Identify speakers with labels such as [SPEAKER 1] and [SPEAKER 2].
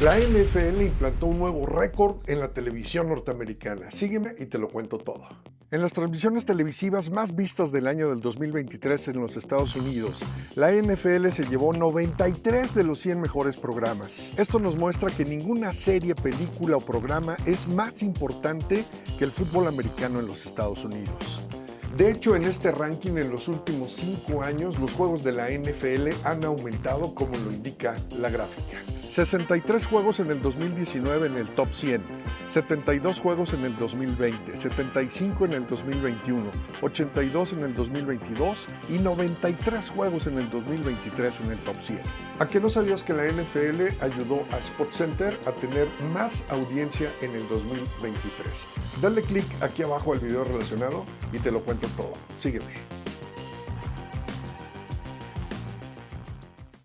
[SPEAKER 1] La NFL implantó un nuevo récord en la televisión norteamericana. Sígueme y te lo cuento todo. En las transmisiones televisivas más vistas del año del 2023 en los Estados Unidos, la NFL se llevó 93 de los 100 mejores programas. Esto nos muestra que ninguna serie, película o programa es más importante que el fútbol americano en los Estados Unidos. De hecho, en este ranking en los últimos 5 años, los juegos de la NFL han aumentado como lo indica la gráfica. 63 juegos en el 2019 en el top 100, 72 juegos en el 2020, 75 en el 2021, 82 en el 2022 y 93 juegos en el 2023 en el top 100. ¿A qué no sabías que la NFL ayudó a SportsCenter a tener más audiencia en el 2023? Dale clic aquí abajo al video relacionado y te lo cuento todo. Sígueme.